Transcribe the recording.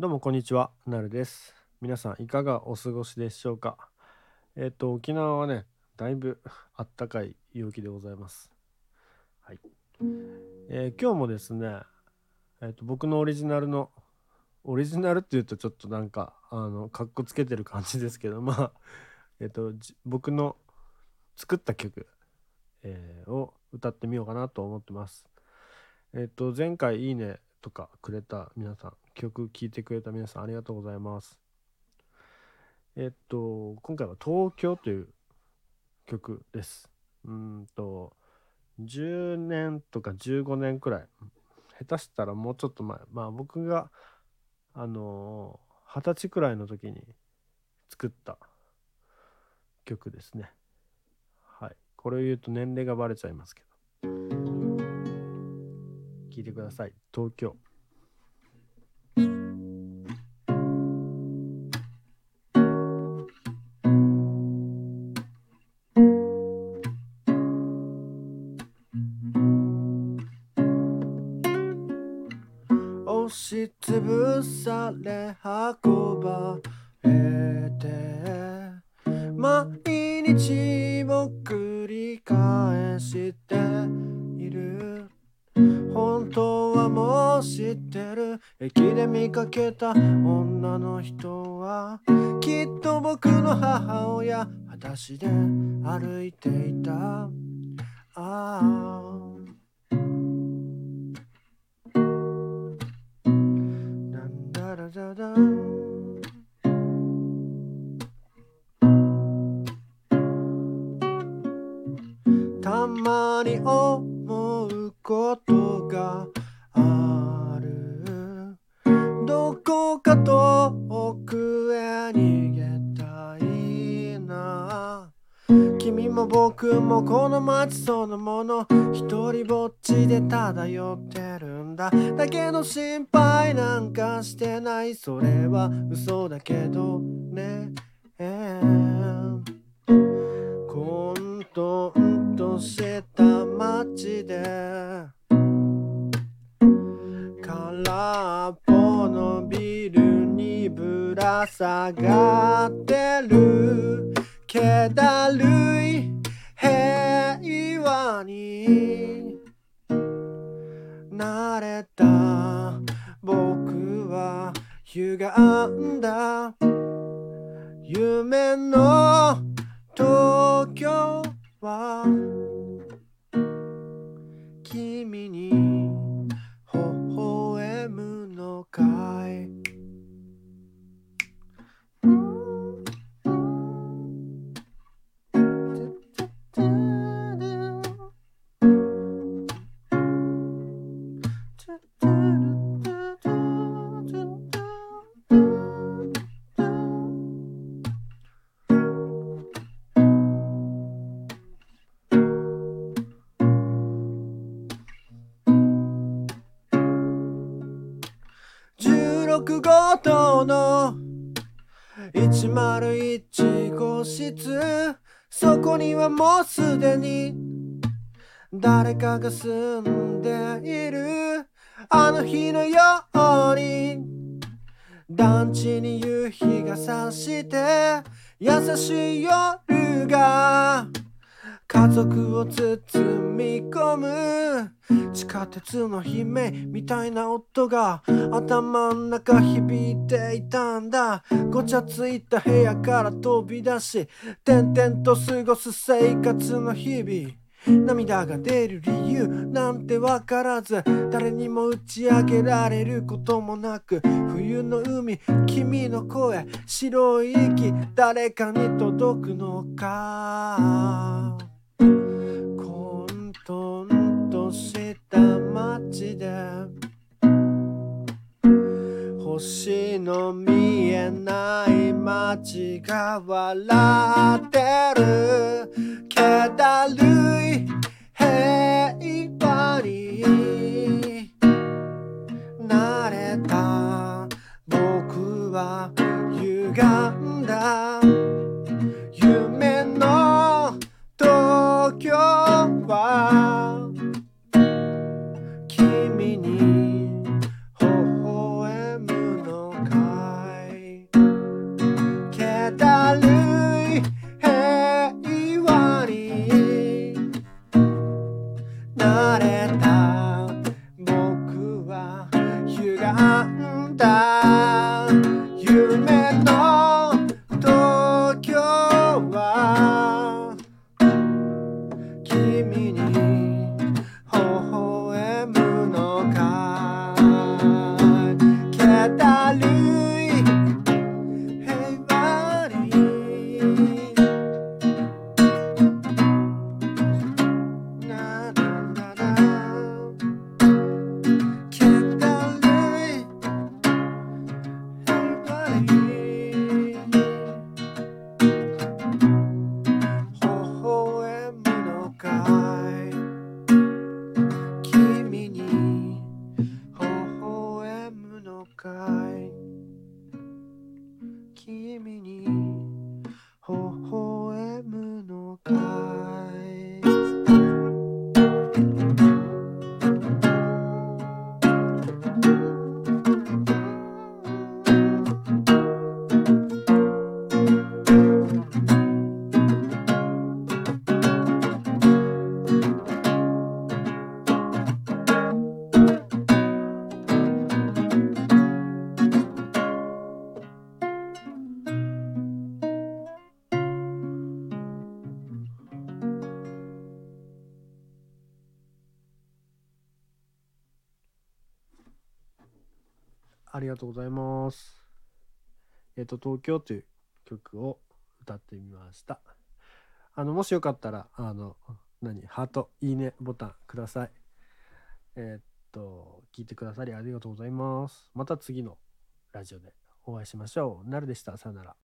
どうもこんにちは、なるです。皆さんいかがお過ごしでしょうか？えっ、と、沖縄はね、だいぶあったかい陽気でございます。はい。えー今日もですね、えっ、と、僕のオリジナルの、オリジナルって言うとちょっとなんか、あの、かっこつけてる感じですけど、まあ、えっ、と、僕の作った曲、えを歌ってみようかなと思ってます。えっ、と、前回いいねとかくれた皆さん、曲聴いてくれた皆さんありがとうございます。えっと、今回は東京という曲です。うんと、10年とか15年くらい、下手したらもうちょっと前、まあ僕が、あのー、二十歳くらいの時に作った曲ですね。はい。これを言うと年齢がバレちゃいますけど。聞いてください。東京。押しつぶされ運ばれて毎日も繰り返している。本当はもう知ってる。駅で見かけた女の人はきっと僕の母親裸足で歩いていた。ああ。たまに思うことがある。どこか遠くへ逃げたいな。君も僕もこの街そのもの。一人ぼっちで漂ってる。んだ。だけど心配なんかしてない。それは嘘だけどね。混沌とした街で。空っぽのビルにぶら下がってる。気だるい。平和に。れた。僕は歪んだ。夢の東京。16号棟の101号室。そこにはもうすでに誰かが住んでいる。あの日のように。団地に夕日が差して優しい夜が。家族を包み込む。地下鉄の悲鳴みたいな音が頭ん中響いていたんだ。ごちゃついた部屋から飛び出し点々と過ごす生活の日々。涙が出る理由なんてわからず誰にも打ち明けられることもなく冬の海君の声白い息誰かに届くのか？街が笑ってる。気だる平ありがとうございます。えっ、と、東京という曲を歌ってみました。あの、もしよかったら、あの、何、ハート、いいねボタンください。えっ、と、聞いてくださりありがとうございます。また次のラジオでお会いしましょう。なるでした。さよなら。